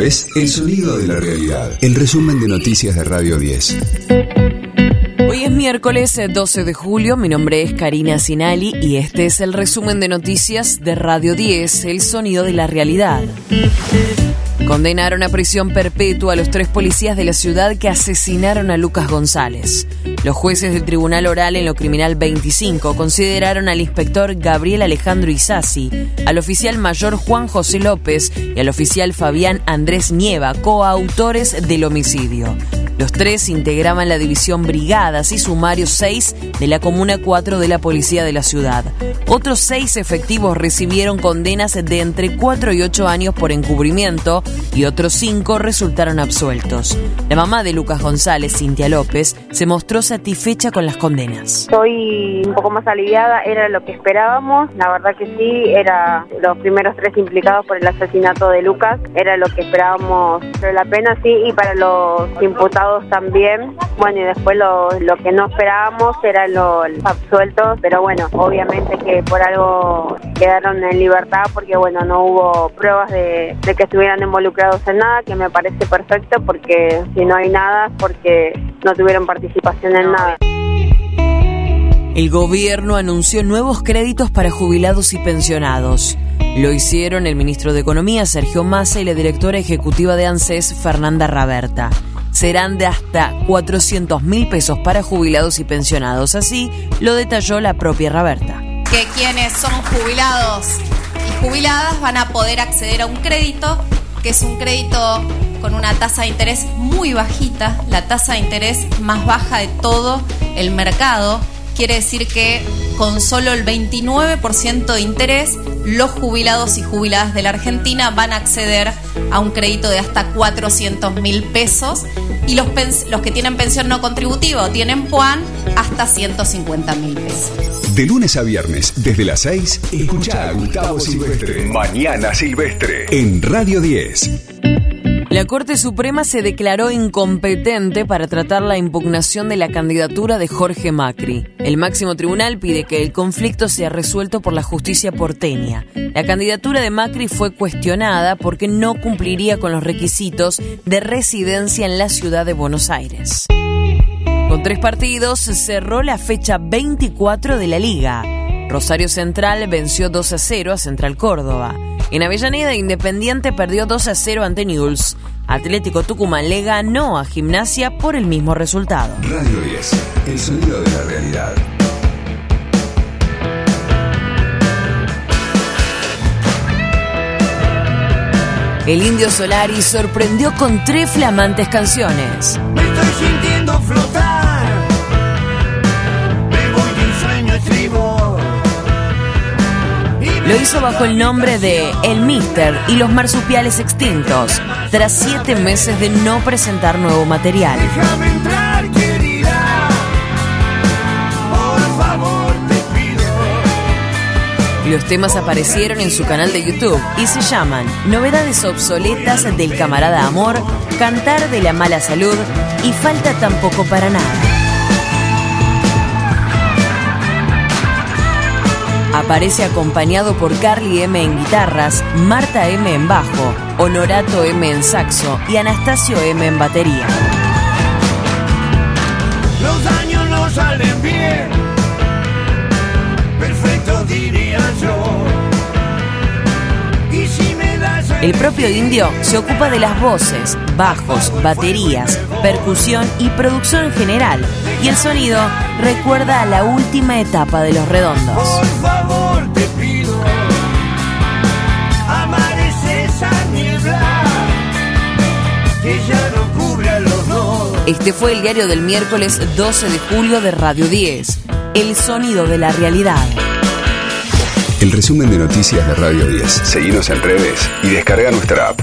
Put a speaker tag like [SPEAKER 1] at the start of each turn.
[SPEAKER 1] Es El Sonido de la Realidad, el resumen de noticias de Radio 10.
[SPEAKER 2] Hoy es miércoles 12 eh, de julio, mi nombre es Karina Sinali y este es el resumen de noticias de Radio 10, El Sonido de la Realidad. Condenaron a prisión perpetua a los tres policías de la ciudad que asesinaron a Lucas González. Los jueces del Tribunal Oral en lo Criminal 25 consideraron al inspector Gabriel Alejandro Isasi, al oficial mayor Juan José López y al oficial Fabián Andrés Nieva, coautores del homicidio. Los tres integraban la división Brigadas y Sumario 6 de la Comuna 4 de la Policía de la ciudad. Otros seis efectivos recibieron condenas de entre 4 y 8 años por encubrimiento y otros cinco resultaron absueltos. La mamá de Lucas González, Cintia López, se mostró satisfecha con las condenas.
[SPEAKER 3] Estoy un poco más aliviada, era lo que esperábamos, la verdad que sí, era los primeros tres implicados por el asesinato de Lucas, era lo que esperábamos, pero la pena sí, y para los imputados también, bueno, y después lo, lo que no esperábamos era los absueltos, pero bueno, obviamente que por algo quedaron en libertad porque bueno, no hubo pruebas de, de que estuvieran involucrados en nada, que me parece perfecto porque si no hay nada, porque no tuvieron participación en nada.
[SPEAKER 2] El gobierno anunció nuevos créditos para jubilados y pensionados. Lo hicieron el ministro de Economía, Sergio Massa, y la directora ejecutiva de ANSES, Fernanda Raberta. Serán de hasta 400 mil pesos para jubilados y pensionados. Así lo detalló la propia Raberta.
[SPEAKER 4] Que quienes son jubilados y jubiladas van a poder acceder a un crédito, que es un crédito con una tasa de interés muy bajita, la tasa de interés más baja de todo el mercado. Quiere decir que con solo el 29% de interés, los jubilados y jubiladas de la Argentina van a acceder a un crédito de hasta 400 mil pesos y los, los que tienen pensión no contributiva o tienen PUAN hasta 150 mil pesos.
[SPEAKER 1] De lunes a viernes, desde las 6, escucha a Gustavo Silvestre. Mañana Silvestre. En Radio 10.
[SPEAKER 2] La Corte Suprema se declaró incompetente para tratar la impugnación de la candidatura de Jorge Macri. El máximo tribunal pide que el conflicto sea resuelto por la justicia porteña. La candidatura de Macri fue cuestionada porque no cumpliría con los requisitos de residencia en la ciudad de Buenos Aires. Con tres partidos cerró la fecha 24 de la liga. Rosario Central venció 2 a 0 a Central Córdoba. En Avellaneda, Independiente perdió 2 a 0 ante Newell's. Atlético Tucumán le ganó a Gimnasia por el mismo resultado.
[SPEAKER 1] Radio 10, el sonido de la realidad.
[SPEAKER 2] El Indio Solari sorprendió con tres flamantes canciones.
[SPEAKER 5] Me estoy sintiendo flotar.
[SPEAKER 2] Lo hizo bajo el nombre de El Mister y los marsupiales extintos, tras siete meses de no presentar nuevo material. Los temas aparecieron en su canal de YouTube y se llaman Novedades obsoletas del camarada amor, Cantar de la mala salud y Falta tampoco para nada. Aparece acompañado por Carly M en guitarras, Marta M en bajo, Honorato M en saxo y Anastasio M en batería.
[SPEAKER 5] Los daños no salen bien. Perfecto diría yo. Y si me das
[SPEAKER 2] El propio indio se ocupa de las voces, bajos, baterías, percusión y producción en general, y el sonido recuerda a la última etapa de los redondos.
[SPEAKER 5] Que ya no cubre a los dos.
[SPEAKER 2] Este fue el diario del miércoles 12 de julio de Radio 10, El sonido de la realidad.
[SPEAKER 1] El resumen de noticias de Radio 10. Seguimos en redes y descarga nuestra app.